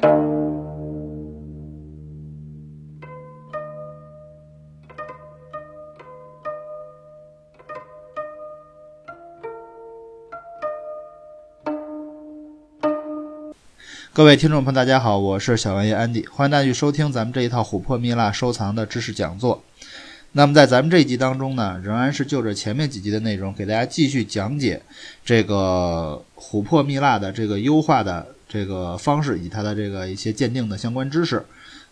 各位听众朋友，大家好，我是小玩意安迪，欢迎大家去收听咱们这一套琥珀蜜蜡收藏的知识讲座。那么在咱们这一集当中呢，仍然是就着前面几集的内容，给大家继续讲解这个琥珀蜜蜡的这个优化的这个方式，以及它的这个一些鉴定的相关知识。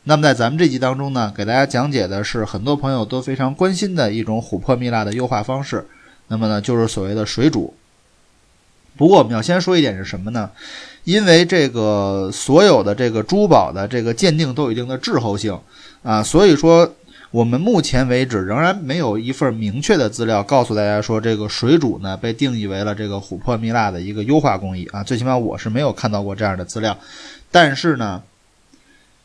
那么在咱们这集当中呢，给大家讲解的是很多朋友都非常关心的一种琥珀蜜蜡的优化方式，那么呢就是所谓的水煮。不过我们要先说一点是什么呢？因为这个所有的这个珠宝的这个鉴定都有一定的滞后性啊，所以说我们目前为止仍然没有一份明确的资料告诉大家说这个水煮呢被定义为了这个琥珀蜜蜡的一个优化工艺啊，最起码我是没有看到过这样的资料。但是呢，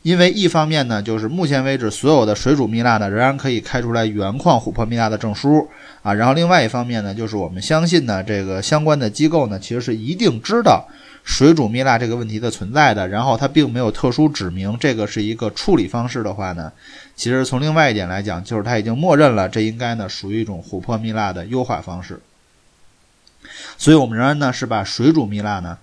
因为一方面呢，就是目前为止所有的水煮蜜蜡呢仍然可以开出来原矿琥珀蜜蜡的证书啊，然后另外一方面呢，就是我们相信呢这个相关的机构呢其实是一定知道。水煮蜜蜡这个问题的存在的，然后它并没有特殊指明这个是一个处理方式的话呢，其实从另外一点来讲，就是它已经默认了这应该呢属于一种琥珀蜜蜡的优化方式。所以我们仍然呢是把水煮蜜蜡呢，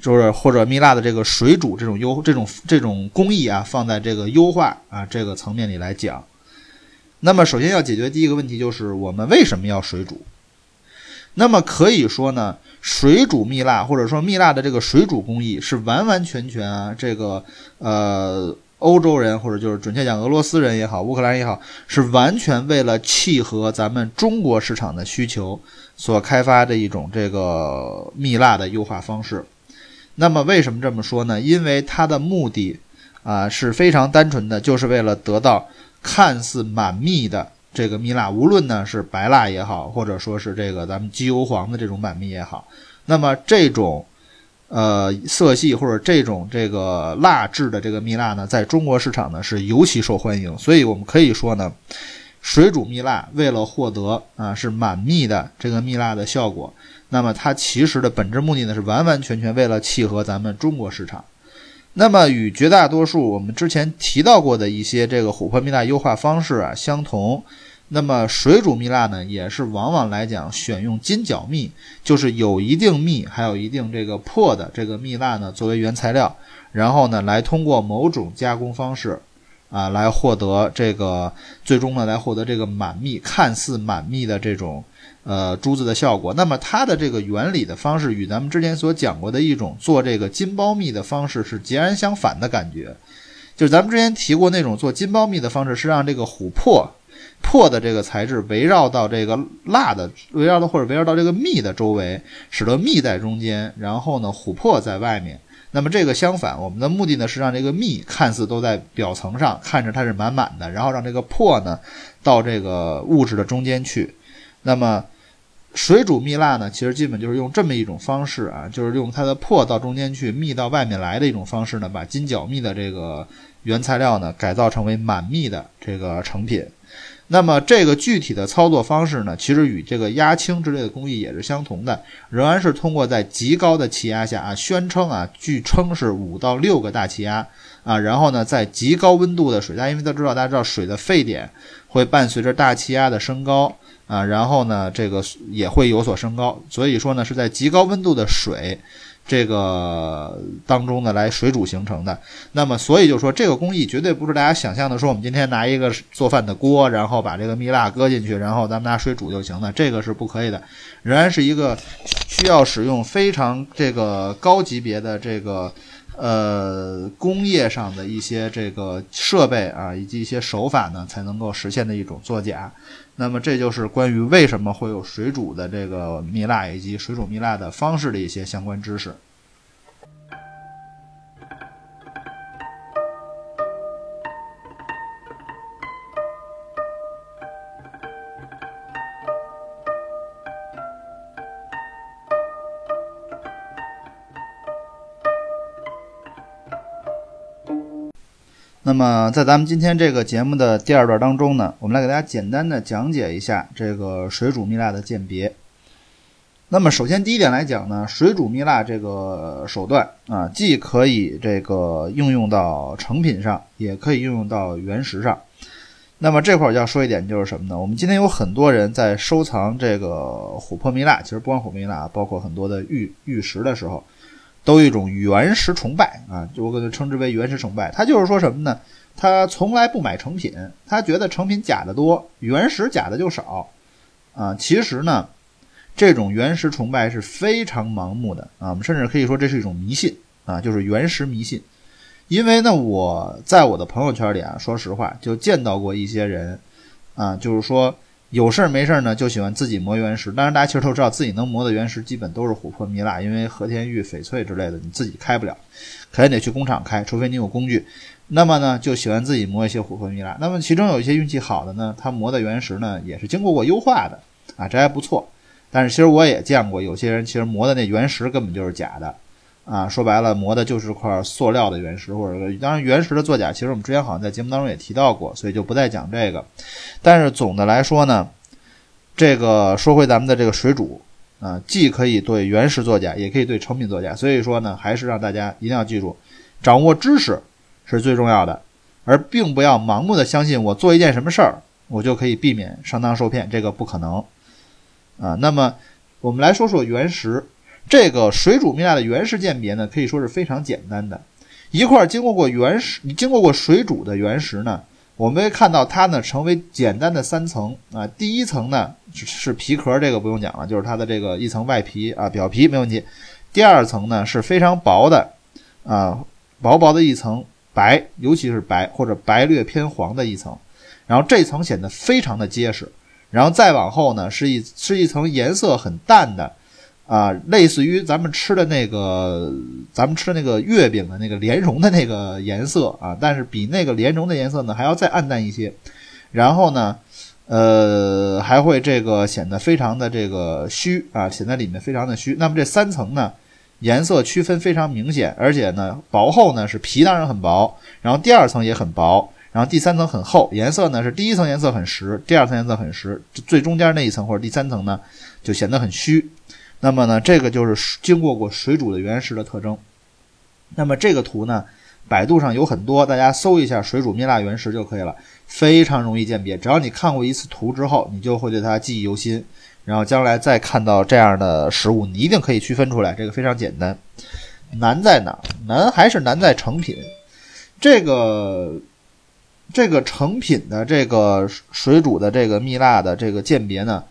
就是或者蜜蜡的这个水煮这种优这种这种工艺啊，放在这个优化啊这个层面里来讲。那么首先要解决第一个问题就是我们为什么要水煮？那么可以说呢，水煮蜜蜡或者说蜜蜡的这个水煮工艺是完完全全啊，这个呃欧洲人或者就是准确讲俄罗斯人也好，乌克兰也好，是完全为了契合咱们中国市场的需求所开发的一种这个蜜蜡的优化方式。那么为什么这么说呢？因为它的目的啊是非常单纯的，就是为了得到看似满蜜的。这个蜜蜡，无论呢是白蜡也好，或者说是这个咱们机油黄的这种满蜜也好，那么这种呃色系或者这种这个蜡质的这个蜜蜡呢，在中国市场呢是尤其受欢迎。所以我们可以说呢，水煮蜜蜡为了获得啊是满蜜的这个蜜蜡的效果，那么它其实的本质目的呢是完完全全为了契合咱们中国市场。那么与绝大多数我们之前提到过的一些这个琥珀蜜蜡优化方式啊相同，那么水煮蜜蜡呢也是往往来讲选用金角蜜，就是有一定蜜还有一定这个破的这个蜜蜡呢作为原材料，然后呢来通过某种加工方式啊来获得这个最终呢来获得这个满蜜看似满蜜的这种。呃，珠子的效果，那么它的这个原理的方式与咱们之前所讲过的一种做这个金包蜜的方式是截然相反的感觉。就是咱们之前提过那种做金包蜜的方式，是让这个琥珀破的这个材质围绕到这个蜡的，围绕到或者围绕到这个蜜的周围，使得蜜在中间，然后呢琥珀在外面。那么这个相反，我们的目的呢是让这个蜜看似都在表层上，看着它是满满的，然后让这个珀呢到这个物质的中间去。那么水煮蜜蜡呢，其实基本就是用这么一种方式啊，就是用它的珀到中间去，蜜到外面来的一种方式呢，把金角蜜的这个原材料呢改造成为满蜜的这个成品。那么这个具体的操作方式呢，其实与这个压青之类的工艺也是相同的，仍然是通过在极高的气压下啊，宣称啊，据称是五到六个大气压啊，然后呢，在极高温度的水大家，因为都知道大家知道水的沸点会伴随着大气压的升高。啊，然后呢，这个也会有所升高，所以说呢，是在极高温度的水这个当中呢来水煮形成的。那么，所以就说这个工艺绝对不是大家想象的，说我们今天拿一个做饭的锅，然后把这个蜜蜡搁进去，然后咱们拿水煮就行了，这个是不可以的，仍然是一个需要使用非常这个高级别的这个。呃，工业上的一些这个设备啊，以及一些手法呢，才能够实现的一种作假。那么，这就是关于为什么会有水煮的这个蜜蜡以及水煮蜜蜡的方式的一些相关知识。那么，在咱们今天这个节目的第二段当中呢，我们来给大家简单的讲解一下这个水煮蜜蜡的鉴别。那么首先第一点来讲呢，水煮蜜蜡这个手段啊，既可以这个应用到成品上，也可以应用到原石上。那么这块儿要说一点就是什么呢？我们今天有很多人在收藏这个琥珀蜜蜡，其实不光琥珀蜜蜡，包括很多的玉玉石的时候，都有一种原石崇拜啊，就我可能称之为原石崇拜。他就是说什么呢？他从来不买成品，他觉得成品假的多，原石假的就少啊。其实呢。这种原石崇拜是非常盲目的啊，我们甚至可以说这是一种迷信啊，就是原石迷信。因为呢，我在我的朋友圈里啊，说实话就见到过一些人啊，就是说有事儿没事儿呢，就喜欢自己磨原石。当然，大家其实都知道自己能磨的原石基本都是琥珀、蜜蜡，因为和田玉、翡翠之类的你自己开不了，肯定得去工厂开，除非你有工具。那么呢，就喜欢自己磨一些琥珀、蜜蜡。那么其中有一些运气好的呢，他磨的原石呢也是经过过优化的啊，这还不错。但是其实我也见过有些人，其实磨的那原石根本就是假的，啊，说白了磨的就是块塑料的原石，或者当然原石的作假，其实我们之前好像在节目当中也提到过，所以就不再讲这个。但是总的来说呢，这个说回咱们的这个水煮啊，既可以对原石作假，也可以对成品作假，所以说呢，还是让大家一定要记住，掌握知识是最重要的，而并不要盲目的相信我做一件什么事儿，我就可以避免上当受骗，这个不可能。啊，那么我们来说说原石，这个水煮蜜蜡的原石鉴别呢，可以说是非常简单的。一块经过过原石、经过过水煮的原石呢，我们会看到它呢成为简单的三层啊。第一层呢是皮壳，这个不用讲了，就是它的这个一层外皮啊，表皮没问题。第二层呢是非常薄的啊，薄薄的一层白，尤其是白或者白略偏黄的一层，然后这层显得非常的结实。然后再往后呢，是一是一层颜色很淡的，啊，类似于咱们吃的那个咱们吃那个月饼的那个莲蓉的那个颜色啊，但是比那个莲蓉的颜色呢还要再暗淡一些。然后呢，呃，还会这个显得非常的这个虚啊，显得里面非常的虚。那么这三层呢，颜色区分非常明显，而且呢，薄厚呢是皮当然很薄，然后第二层也很薄。然后第三层很厚，颜色呢是第一层颜色很实，第二层颜色很实，最中间那一层或者第三层呢就显得很虚。那么呢，这个就是经过过水煮的原石的特征。那么这个图呢，百度上有很多，大家搜一下水煮蜜蜡原石就可以了，非常容易鉴别。只要你看过一次图之后，你就会对它记忆犹新。然后将来再看到这样的实物，你一定可以区分出来。这个非常简单。难在哪？难还是难在成品。这个。这个成品的这个水煮的这个蜜蜡的这个鉴别呢，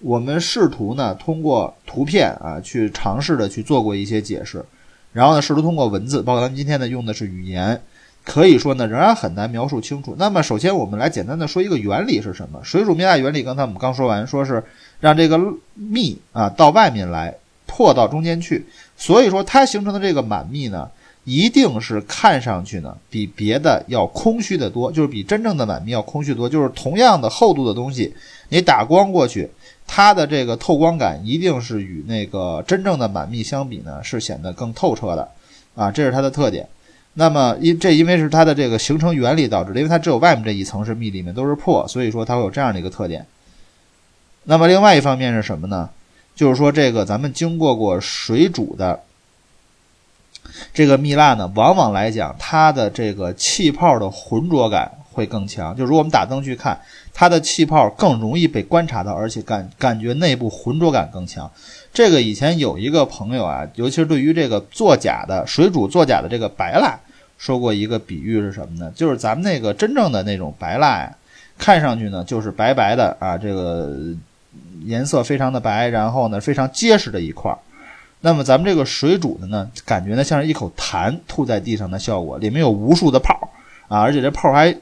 我们试图呢通过图片啊去尝试的去做过一些解释，然后呢试图通过文字，包括咱们今天呢用的是语言，可以说呢仍然很难描述清楚。那么首先我们来简单的说一个原理是什么？水煮蜜蜡原理刚才我们刚说完，说是让这个蜜啊到外面来，破到中间去，所以说它形成的这个满蜜呢。一定是看上去呢比别的要空虚的多，就是比真正的满蜜要空虚多。就是同样的厚度的东西，你打光过去，它的这个透光感一定是与那个真正的满蜜相比呢是显得更透彻的，啊，这是它的特点。那么因这因为是它的这个形成原理导致的，因为它只有外面这一层是蜜，里面都是破，所以说它会有这样的一个特点。那么另外一方面是什么呢？就是说这个咱们经过过水煮的。这个蜜蜡呢，往往来讲，它的这个气泡的浑浊感会更强。就如果我们打灯去看，它的气泡更容易被观察到，而且感感觉内部浑浊感更强。这个以前有一个朋友啊，尤其是对于这个作假的水煮作假的这个白蜡，说过一个比喻是什么呢？就是咱们那个真正的那种白蜡呀，看上去呢就是白白的啊，这个颜色非常的白，然后呢非常结实的一块儿。那么咱们这个水煮的呢，感觉呢像是一口痰吐在地上的效果，里面有无数的泡儿啊，而且这泡儿还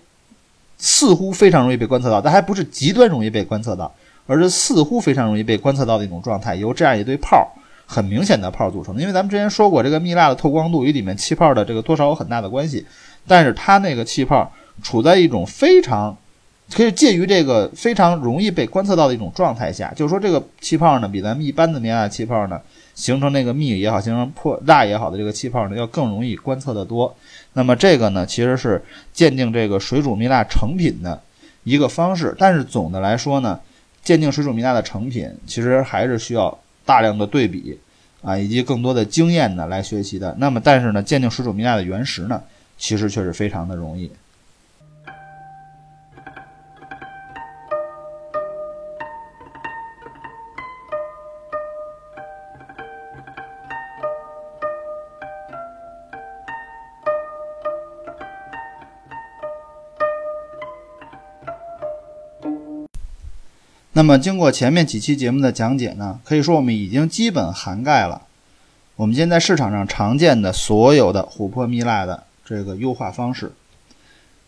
似乎非常容易被观测到，但还不是极端容易被观测到，而是似乎非常容易被观测到的一种状态，由这样一堆泡儿很明显的泡儿组成的。因为咱们之前说过，这个蜜蜡的透光度与里面气泡的这个多少有很大的关系，但是它那个气泡处在一种非常。可以介于这个非常容易被观测到的一种状态下，就是说这个气泡呢，比咱们一般的棉蜡气泡呢，形成那个蜜也好，形成破蜡也好的这个气泡呢，要更容易观测的多。那么这个呢，其实是鉴定这个水煮蜜蜡成品的一个方式。但是总的来说呢，鉴定水煮蜜蜡的成品，其实还是需要大量的对比啊，以及更多的经验呢来学习的。那么，但是呢，鉴定水煮蜜蜡的原石呢，其实却是非常的容易。那么，经过前面几期节目的讲解呢，可以说我们已经基本涵盖了我们现在市场上常见的所有的琥珀蜜蜡的这个优化方式。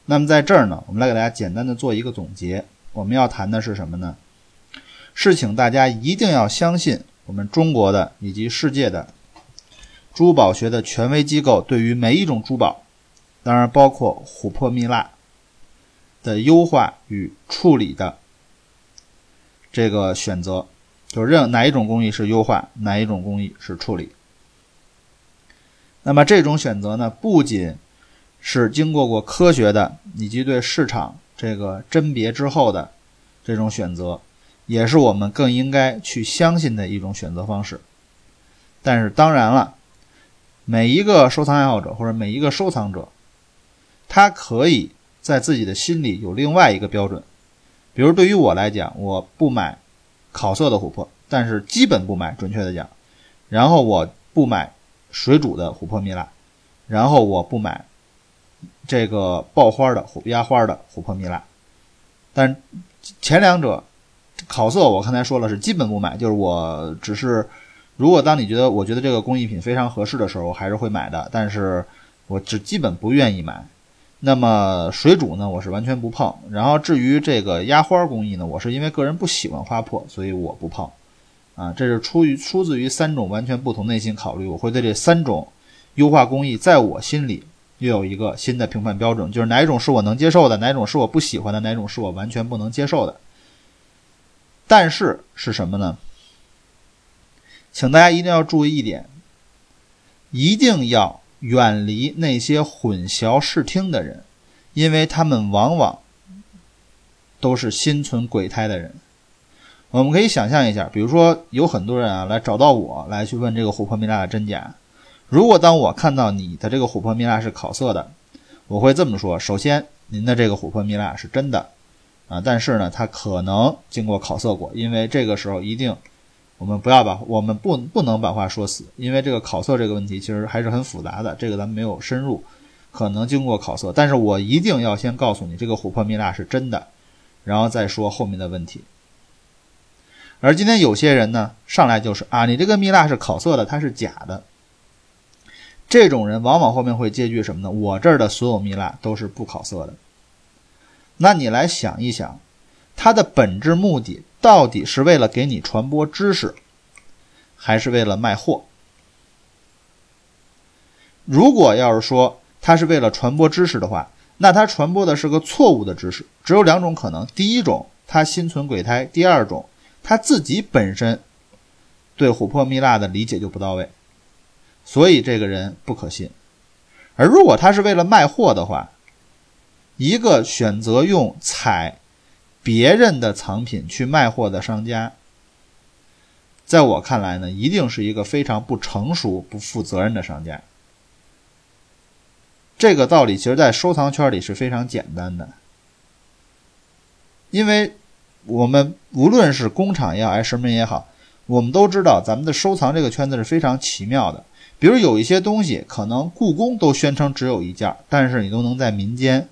那么在这儿呢，我们来给大家简单的做一个总结。我们要谈的是什么呢？是请大家一定要相信我们中国的以及世界的珠宝学的权威机构对于每一种珠宝，当然包括琥珀蜜蜡的优化与处理的。这个选择，就是任哪一种工艺是优化，哪一种工艺是处理。那么这种选择呢，不仅是经过过科学的以及对市场这个甄别之后的这种选择，也是我们更应该去相信的一种选择方式。但是当然了，每一个收藏爱好者或者每一个收藏者，他可以在自己的心里有另外一个标准。比如对于我来讲，我不买烤色的琥珀，但是基本不买，准确的讲，然后我不买水煮的琥珀蜜蜡，然后我不买这个爆花的压花的琥珀蜜蜡，但前两者烤色我刚才说了是基本不买，就是我只是如果当你觉得我觉得这个工艺品非常合适的时候，我还是会买的，但是我只基本不愿意买。那么水煮呢，我是完全不碰。然后至于这个压花工艺呢，我是因为个人不喜欢花破，所以我不碰。啊，这是出于出自于三种完全不同内心考虑。我会对这三种优化工艺，在我心里又有一个新的评判标准，就是哪一种是我能接受的，哪种是我不喜欢的，哪种是我完全不能接受的。但是是什么呢？请大家一定要注意一点，一定要。远离那些混淆视听的人，因为他们往往都是心存鬼胎的人。我们可以想象一下，比如说有很多人啊来找到我来去问这个琥珀蜜蜡的真假。如果当我看到你的这个琥珀蜜蜡是烤色的，我会这么说：首先，您的这个琥珀蜜蜡是真的啊，但是呢，它可能经过烤色过，因为这个时候一定。我们不要把我们不不能把话说死，因为这个考色这个问题其实还是很复杂的，这个咱们没有深入，可能经过考色，但是我一定要先告诉你，这个琥珀蜜蜡是真的，然后再说后面的问题。而今天有些人呢，上来就是啊，你这个蜜蜡是烤色的，它是假的。这种人往往后面会接句什么呢？我这儿的所有蜜蜡都是不烤色的。那你来想一想，它的本质目的。到底是为了给你传播知识，还是为了卖货？如果要是说他是为了传播知识的话，那他传播的是个错误的知识。只有两种可能：第一种，他心存鬼胎；第二种，他自己本身对琥珀蜜蜡的理解就不到位，所以这个人不可信。而如果他是为了卖货的话，一个选择用彩。别人的藏品去卖货的商家，在我看来呢，一定是一个非常不成熟、不负责任的商家。这个道理其实，在收藏圈里是非常简单的，因为我们无论是工厂也好，还是什么也好，我们都知道，咱们的收藏这个圈子是非常奇妙的。比如有一些东西，可能故宫都宣称只有一件，但是你都能在民间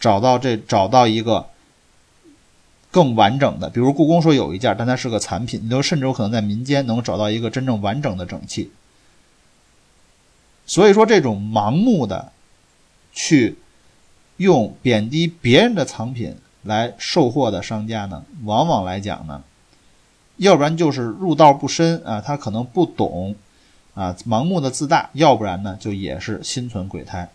找到这找到一个。更完整的，比如故宫说有一件，但它是个残品，你都甚至有可能在民间能找到一个真正完整的整器。所以说，这种盲目的去用贬低别人的藏品来售货的商家呢，往往来讲呢，要不然就是入道不深啊，他可能不懂啊，盲目的自大；要不然呢，就也是心存鬼胎。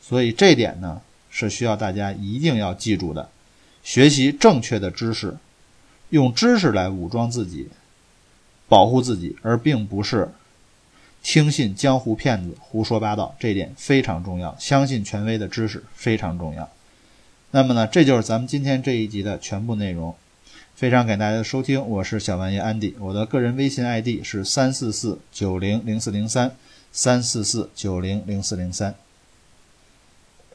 所以这点呢，是需要大家一定要记住的。学习正确的知识，用知识来武装自己，保护自己，而并不是听信江湖骗子胡说八道。这点非常重要，相信权威的知识非常重要。那么呢，这就是咱们今天这一集的全部内容。非常感谢大家的收听，我是小玩爷安迪，我的个人微信 ID 是三四四九零零四零三三四四九零零四零三。